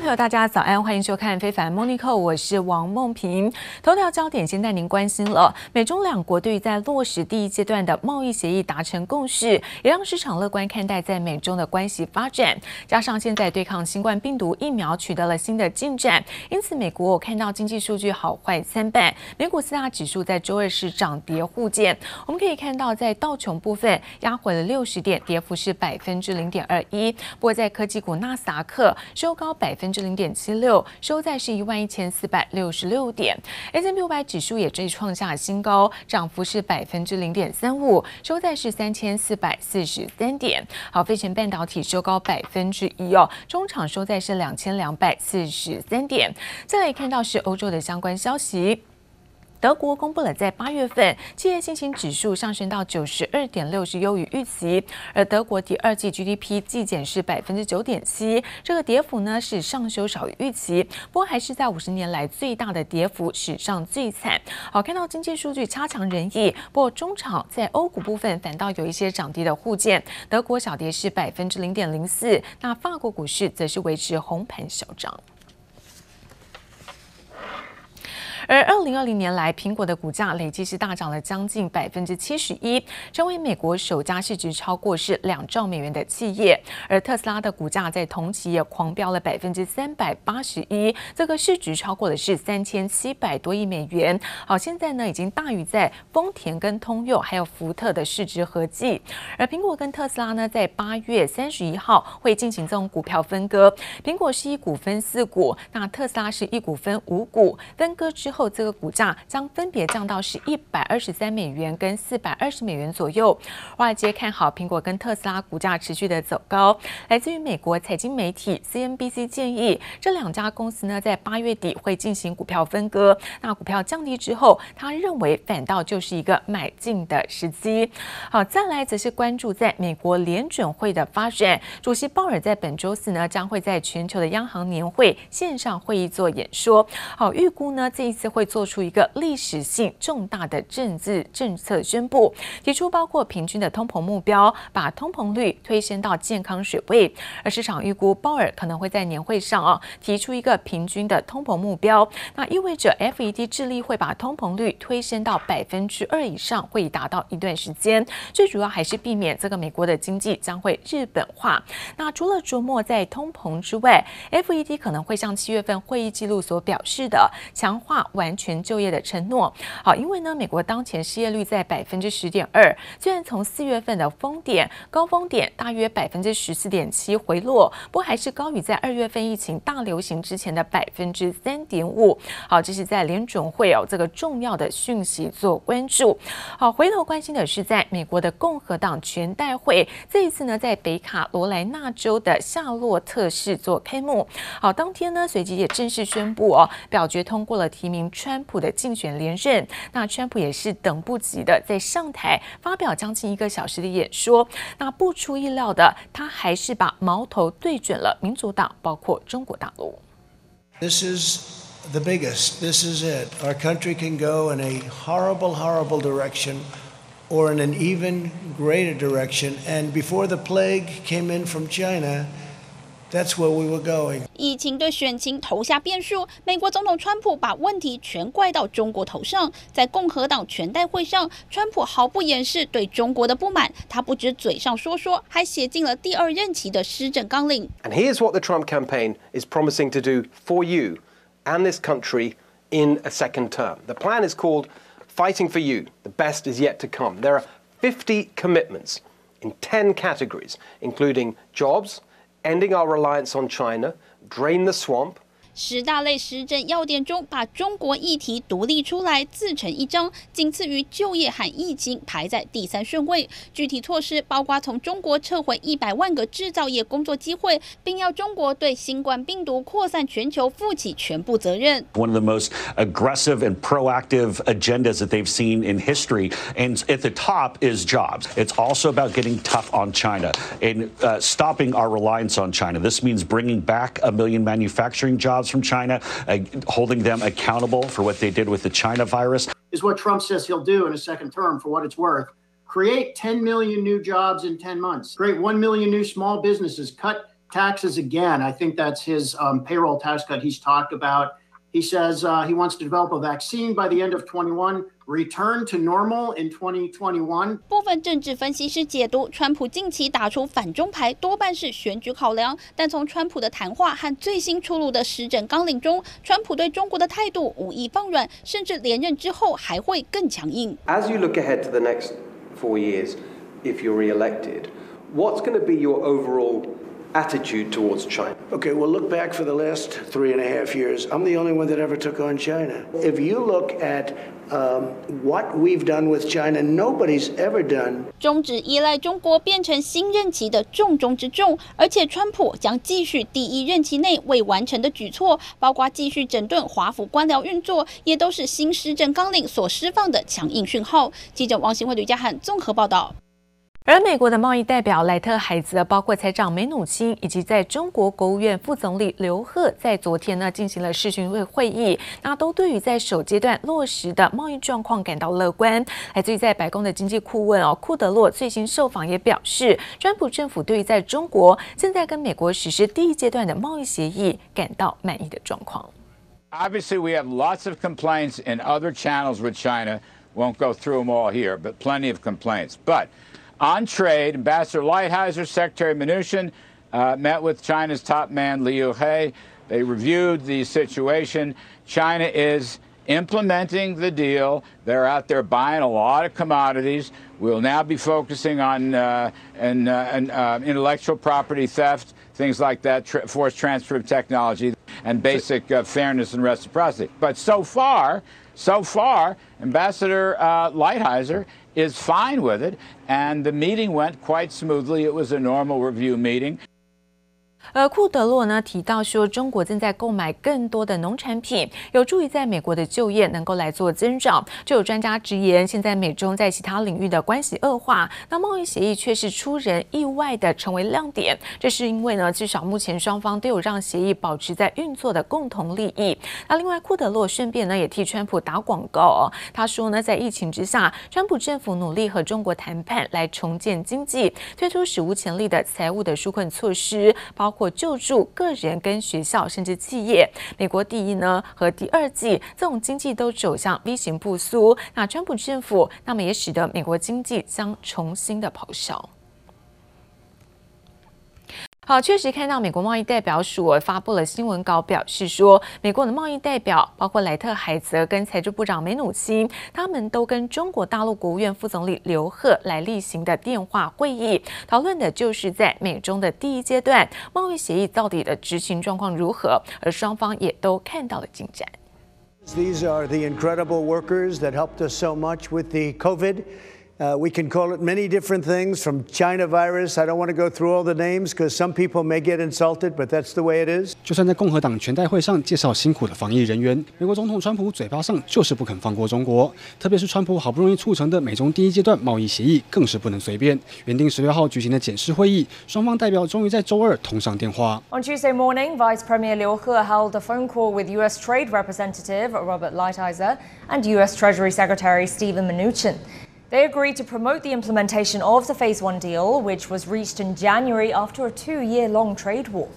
朋友，大家早安，欢迎收看《非凡 Morning Call》，我是王梦萍。头条焦点先带您关心了，美中两国对于在落实第一阶段的贸易协议达成共识，也让市场乐观看待在美中的关系发展。加上现在对抗新冠病毒疫苗取得了新的进展，因此美国我看到经济数据好坏参半。美股四大指数在周二是涨跌互见，我们可以看到在道琼部分压回了六十点，跌幅是百分之零点二一。不过在科技股纳斯达克收高百分之零点七六，收在是一万一千四百六十六点。S&P 五百指数也最创下新高，涨幅是百分之零点三五，收在是三千四百四十三点。好，费城半导体收高百分之一哦，中场收在是两千两百四十三点。再来看到是欧洲的相关消息。德国公布了在八月份企业信心指数上升到九十二点六，是优于预期。而德国第二季 GDP 季减是百分之九点七，这个跌幅呢是上修少于预期，不过还是在五十年来最大的跌幅，史上最惨。好，看到经济数据差强人意，不过中场在欧股部分反倒有一些涨跌的互见，德国小跌是百分之零点零四，那法国股市则是维持红盘小涨。而二零二零年来，苹果的股价累计是大涨了将近百分之七十一，成为美国首家市值超过是两兆美元的企业。而特斯拉的股价在同期也狂飙了百分之三百八十一，这个市值超过的是三千七百多亿美元。好，现在呢已经大于在丰田跟通用还有福特的市值合计。而苹果跟特斯拉呢，在八月三十一号会进行这种股票分割，苹果是一股分四股，那特斯拉是一股分五股，分割之后。后这个股价将分别降到是一百二十三美元跟四百二十美元左右。华尔街看好苹果跟特斯拉股价持续的走高。来自于美国财经媒体 CNBC 建议，这两家公司呢在八月底会进行股票分割。那股票降低之后，他认为反倒就是一个买进的时机。好，再来则是关注在美国联准会的发展。主席鲍尔在本周四呢将会在全球的央行年会线上会议做演说。好，预估呢这一。会做出一个历史性重大的政治政策宣布，提出包括平均的通膨目标，把通膨率推升到健康水位。而市场预估鲍尔可能会在年会上啊提出一个平均的通膨目标，那意味着 FED 致力会把通膨率推升到百分之二以上，会达到一段时间。最主要还是避免这个美国的经济将会日本化。那除了琢磨在通膨之外，FED 可能会像七月份会议记录所表示的，强化。完全就业的承诺，好，因为呢，美国当前失业率在百分之十点二，虽然从四月份的峰点高峰点大约百分之十四点七回落，不过还是高于在二月份疫情大流行之前的百分之三点五。好，这是在联准会有这个重要的讯息做关注。好，回头关心的是在美国的共和党全代会，这一次呢，在北卡罗来纳州的夏洛特市做开幕。好，当天呢，随即也正式宣布哦，表决通过了提名。川普的竞选连任，那川普也是等不及的，在上台发表将近一个小时的演说。那不出意料的，他还是把矛头对准了民主党，包括中国大陆。This is the biggest. This is it. Our country can go in a horrible, horrible direction, or in an even greater direction. And before the plague came in from China. That's where we were going. 疫情对选情投下变数，美国总统川普把问题全怪到中国头上。在共和党全代会上，川普毫不掩饰对中国的不满，他不止嘴上说说，还写进了第二任期的施政纲领。And here's what the Trump campaign is promising to do for you and this country in a second term. The plan is called Fighting for You. The best is yet to come. There are 50 commitments in 10 categories, including jobs. Ending our reliance on China, drain the swamp. 十大类施政要点中，把中国议题独立出来，自成一章，仅次于就业和疫情，排在第三顺位。具体措施包括从中国撤回一百万个制造业工作机会，并要中国对新冠病毒扩散全球负起全部责任。One of the most aggressive and proactive agendas that they've seen in history, and at the top is jobs. It's also about getting tough on China and stopping our reliance on China. This means bringing back a million manufacturing jobs. From China, uh, holding them accountable for what they did with the China virus. Is what Trump says he'll do in a second term, for what it's worth. Create 10 million new jobs in 10 months. Create 1 million new small businesses. Cut taxes again. I think that's his um, payroll tax cut he's talked about. He says uh, he wants to develop a vaccine by the end of 21, return to normal in 2021. 部分政治分析师解读，川普近期打出反中牌，多半是选举考量。但从川普的谈话和最新出炉的施政纲领中，川普对中国的态度无意放软，甚至连任之后还会更强硬。As you look ahead to the next four years, if you're re-elected, what's going to be your overall attitude towards China? Okay, well, look back for the last three and a half years. I'm the only one that ever took on China. If you look at um, what we've done with China, nobody's ever done. 终止依赖中国变成新任期的重中之重，而且川普将继续第一任期内未完成的举措，包括继续整顿华府官僚运作，也都是新施政纲领所释放的强硬讯号。记者王新惠、吕家汉综合报道。而美国的贸易代表莱特海泽，包括财长梅努钦，以及在中国国务院副总理刘鹤，在昨天呢进行了视讯会会议，那都对于在首阶段落实的贸易状况感到乐观。来自于在白宫的经济顾问哦库德洛最新受访也表示，川普政府对于在中国正在跟美国实施第一阶段的贸易协议感到满意的状况。Obviously, we have lots of complaints in other channels with China. Won't go through them all here, but plenty of complaints. But On trade, Ambassador Lighthizer, Secretary Mnuchin uh, met with China's top man, Liu He. They reviewed the situation. China is implementing the deal. They're out there buying a lot of commodities. We'll now be focusing on uh, and, uh, uh, intellectual property theft, things like that, forced transfer of technology, and basic uh, fairness and reciprocity. But so far, so far, Ambassador uh, Lighthizer is fine with it, and the meeting went quite smoothly. It was a normal review meeting. 而库德洛呢提到说，中国正在购买更多的农产品，有助于在美国的就业能够来做增长。就有专家直言，现在美中在其他领域的关系恶化，那贸易协议却是出人意外的成为亮点。这是因为呢，至少目前双方都有让协议保持在运作的共同利益。那另外，库德洛顺便呢也替川普打广告哦，他说呢，在疫情之下，川普政府努力和中国谈判来重建经济，推出史无前例的财务的纾困措施，包包括。救助个人、跟学校，甚至企业。美国第一呢和第二季这种经济都走向 V 型复苏。那川普政府，那么也使得美国经济将重新的咆哮。好，确实看到美国贸易代表署发布了新闻稿，表示说，美国的贸易代表包括莱特海泽跟财政部长梅努钦，他们都跟中国大陆国务院副总理刘鹤来例行的电话会议，讨论的就是在美中的第一阶段贸易协议到底的执行状况如何，而双方也都看到了进展。These are the incredible workers that helped us so much with the COVID. Uh, we can call it many different things from China virus. I don't want to go through all the names because some people may get insulted, but that's the way it is. 就算在共和党全代会上介绍辛苦的防疫人员，美国总统川普嘴巴上就是不肯放过中国。特别是川普好不容易促成的美中第一阶段贸易协议，更是不能随便。原定十六号举行的检视会议，双方代表终于在周二通上电话。On Tuesday morning, Vice Premier Liu He held a phone call with U.S. Trade Representative Robert Lighthizer and U.S. Treasury Secretary Steven Mnuchin. They agreed to promote the implementation of the Phase 1 deal, which was reached in January after a two year long trade war.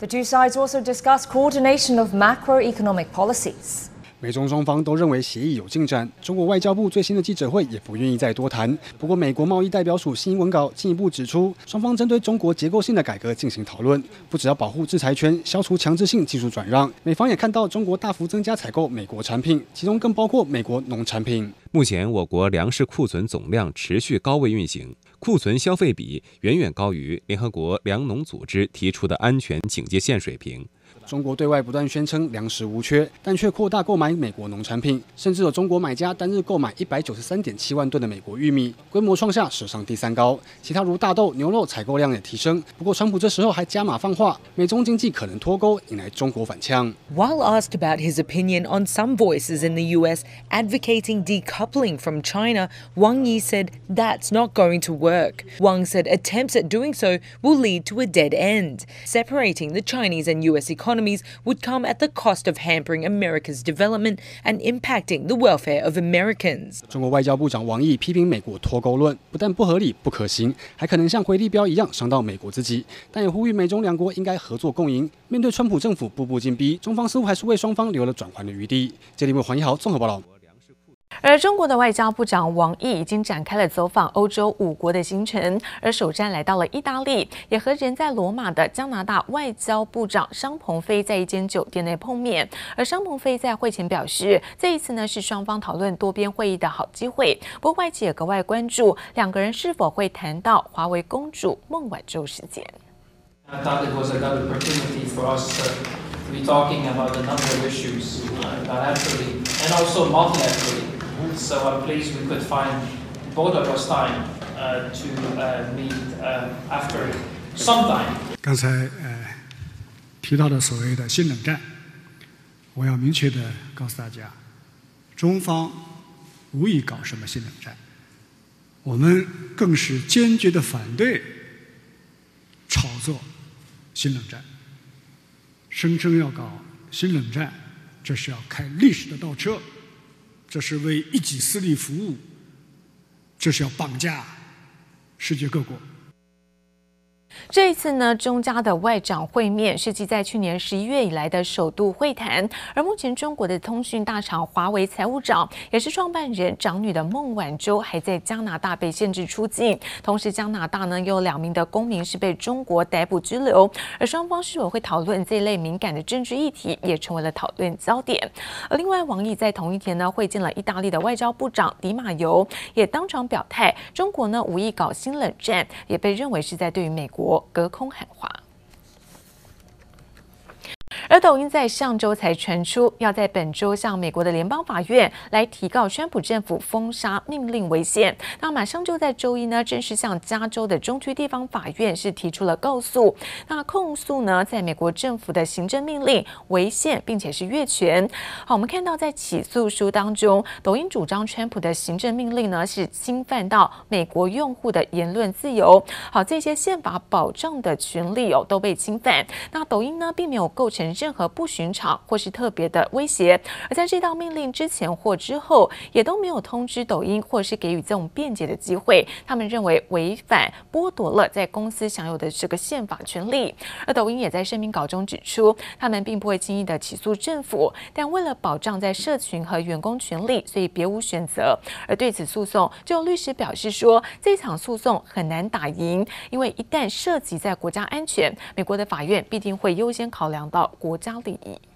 The two sides also discussed coordination of macroeconomic policies. 美中双方都认为协议有进展。中国外交部最新的记者会也不愿意再多谈。不过，美国贸易代表署新闻稿进一步指出，双方针对中国结构性的改革进行讨论，不只要保护制裁权、消除强制性技术转让。美方也看到中国大幅增加采购美国产品，其中更包括美国农产品。目前，我国粮食库存总量持续高位运行，库存消费比远远高于联合国粮农组织提出的安全警戒线水平。中国对外不断宣称粮食无缺，但却扩大购买美国农产品，甚至有中国买家单日购买一百九十三点七万吨的美国玉米，规模创下史上第三高。其他如大豆、牛肉采购量也提升。不过，川普这时候还加码放话，美中经济可能脱钩，引来中国反呛。While asked about his opinion on some voices in the U.S. advocating decoupling from China, Wang Yi said that's not going to work. Wang said attempts at doing so will lead to a dead end, separating the Chinese and U.S. Economies would come at the cost of hampering America's development and impacting the welfare of Americans. 中国外交部长王毅批评美国脱钩论不但不合理、不可行，还可能像回力标一样伤到美国自己。但也呼吁美中两国应该合作共赢。面对川普政府步步紧逼，中方似乎还是为双方留了转圜的余地。这里为黄一豪综合报道。而中国的外交部长王毅已经展开了走访欧洲五国的行程，而首站来到了意大利，也和人在罗马的加拿大外交部长商鹏飞在一间酒店内碰面。而商鹏飞在会前表示，这一次呢是双方讨论多边会议的好机会。不过外界也格外关注两个人是否会谈到华为公主孟晚舟事件。So I'm pleased we could find both of us time to meet after some time. 刚才呃提到的所谓的新冷战，我要明确的告诉大家，中方无意搞什么新冷战，我们更是坚决的反对炒作新冷战，声称要搞新冷战，这是要开历史的倒车。这是为一己私利服务，这是要绑架世界各国。这一次呢，中加的外长会面是继在去年十一月以来的首度会谈。而目前，中国的通讯大厂华为财务长也是创办人长女的孟晚舟还在加拿大被限制出境。同时，加拿大呢有两名的公民是被中国逮捕拘留。而双方是否会讨论这类敏感的政治议题，也成为了讨论焦点。而另外，王毅在同一天呢会见了意大利的外交部长迪马尤，也当场表态，中国呢无意搞新冷战，也被认为是在对于美国。我隔空喊话。而抖音在上周才传出要在本周向美国的联邦法院来提告川普政府封杀命令违宪，那马上就在周一呢正式向加州的中区地方法院是提出了告诉。那控诉呢，在美国政府的行政命令违宪，并且是越权。好，我们看到在起诉书当中，抖音主张川普的行政命令呢是侵犯到美国用户的言论自由。好，这些宪法保障的权利哦都被侵犯。那抖音呢并没有构成。任何不寻常或是特别的威胁，而在这道命令之前或之后，也都没有通知抖音或是给予这种辩解的机会。他们认为违反剥夺了在公司享有的这个宪法权利。而抖音也在声明稿中指出，他们并不会轻易的起诉政府，但为了保障在社群和员工权利，所以别无选择。而对此诉讼，就律师表示说，这场诉讼很难打赢，因为一旦涉及在国家安全，美国的法院必定会优先考量到。国家利益。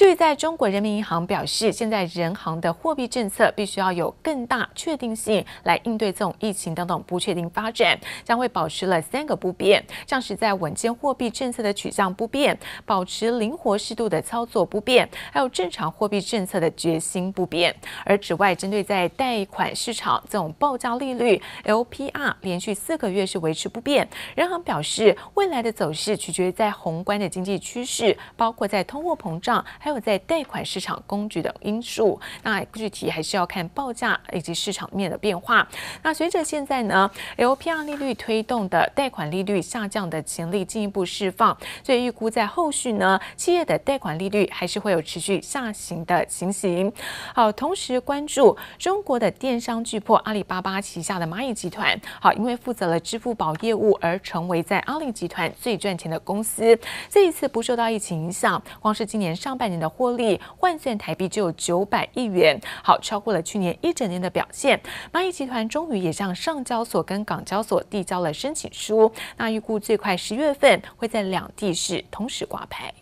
据在中国人民银行表示，现在人行的货币政策必须要有更大确定性来应对这种疫情等等不确定发展，将会保持了三个不变，像是在稳健货币政策的取向不变，保持灵活适度的操作不变，还有正常货币政策的决心不变。而此外，针对在贷款市场这种报价利率 LPR 连续四个月是维持不变，人行表示未来的走势取决于在宏观的经济趋势，包括在通货膨胀还还有在贷款市场工具等因素，那具体还是要看报价以及市场面的变化。那随着现在呢，LPR 利率推动的贷款利率下降的潜力进一步释放，所以预估在后续呢，企业的贷款利率还是会有持续下行的情形。好，同时关注中国的电商巨擘阿里巴巴旗下的蚂蚁集团，好，因为负责了支付宝业务而成为在阿里集团最赚钱的公司。这一次不受到疫情影响，光是今年上半年。的获利换算台币就有九百亿元，好，超过了去年一整年的表现。蚂蚁集团终于也向上交所跟港交所递交了申请书，那预估最快十月份会在两地市同时挂牌。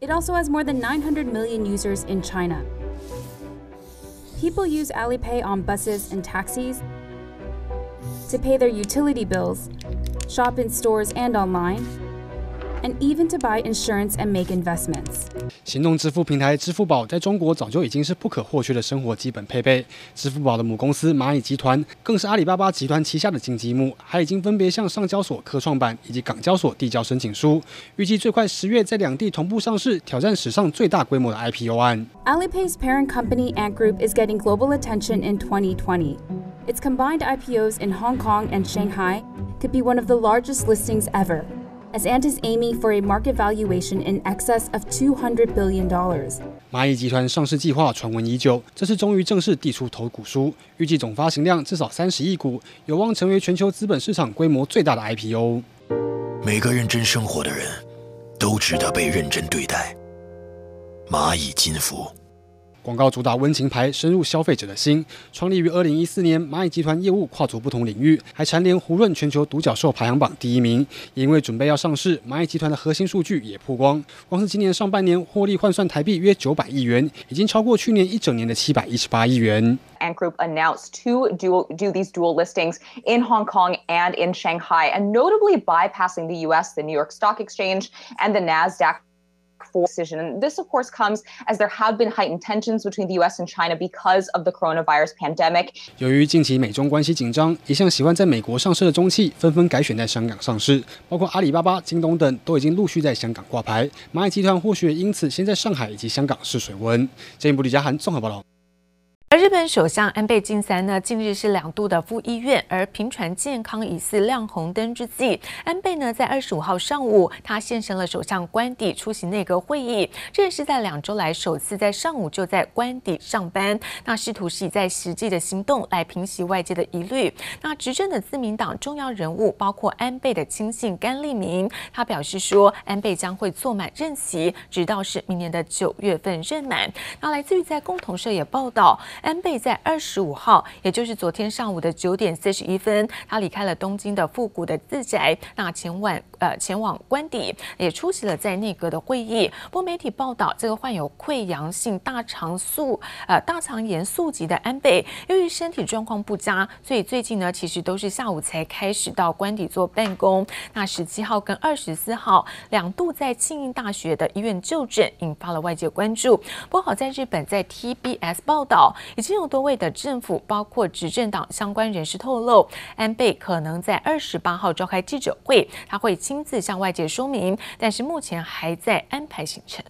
It also has more than 900 million users in China. People use Alipay on buses and taxis to pay their utility bills, shop in stores and online. And even to buy insurance and make investments. 行动支付平台支付宝在中国早就已经是不可或缺的生活基本配备。支付宝的母公司蚂蚁集团更是阿里巴巴集团旗下的金鸡母，还已经分别向上交所科创板以及港交所递交申请书，预计最快十月在两地同步上市，挑战史上最大规模的 IPO 案。Alipay's parent company Ant Group is getting global attention in 2020. Its combined IPOs in Hong Kong and Shanghai could be one of the largest listings ever. As Ant is aiming for a market valuation in excess of $200 billion. 蚂蚁集团上市计划传闻已久，这次终于正式递出投股书，预计总发行量至少三十亿股，有望成为全球资本市场规模最大的 IPO。每个认真生活的人都值得被认真对待。蚂蚁金服。广告主打温情牌，深入消费者的心。创立于二零一四年，蚂蚁集团业务跨足不同领域，还蝉联胡润全球独角兽排行榜第一名。也因为准备要上市，蚂蚁集团的核心数据也曝光，光是今年上半年获利换算台币约九百亿元，已经超过去年一整年的七百一十八亿元。Ant Group announced to do, do these dual listings in Hong Kong and in Shanghai, and notably bypassing the U.S., the New York Stock Exchange, and the Nasdaq. For decision. This, of course, comes as there have been heightened tensions between the U.S. and China because of the coronavirus pandemic. 由于近期美中关系紧张，一向喜欢在美国上市的中企纷纷改选在香港上市，包括阿里巴巴、京东等都已经陆续在香港挂牌。蚂蚁集团或许也因此先在上海以及香港试水温。进一步李嘉涵综合报道。而日本首相安倍晋三呢，近日是两度的赴医院，而频传健康疑似亮红灯之际，安倍呢在二十五号上午，他现身了首相官邸出席内阁会议，这也是在两周来首次在上午就在官邸上班，那试图是以在实际的行动来平息外界的疑虑。那执政的自民党重要人物包括安倍的亲信甘利明，他表示说，安倍将会坐满任期，直到是明年的九月份任满。那来自于在共同社也报道。安倍在二十五号，也就是昨天上午的九点四十一分，他离开了东京的复古的自宅，那前往呃前往官邸，也出席了在内阁的会议。不过媒体报道，这个患有溃疡性大肠素呃大肠炎素疾的安倍，由于身体状况不佳，所以最近呢其实都是下午才开始到官邸做办公。那十七号跟二十四号两度在庆应大学的医院就诊，引发了外界关注。不好在日本在 TBS 报道。已经有多位的政府，包括执政党相关人士透露，安倍可能在二十八号召开记者会，他会亲自向外界说明，但是目前还在安排行程。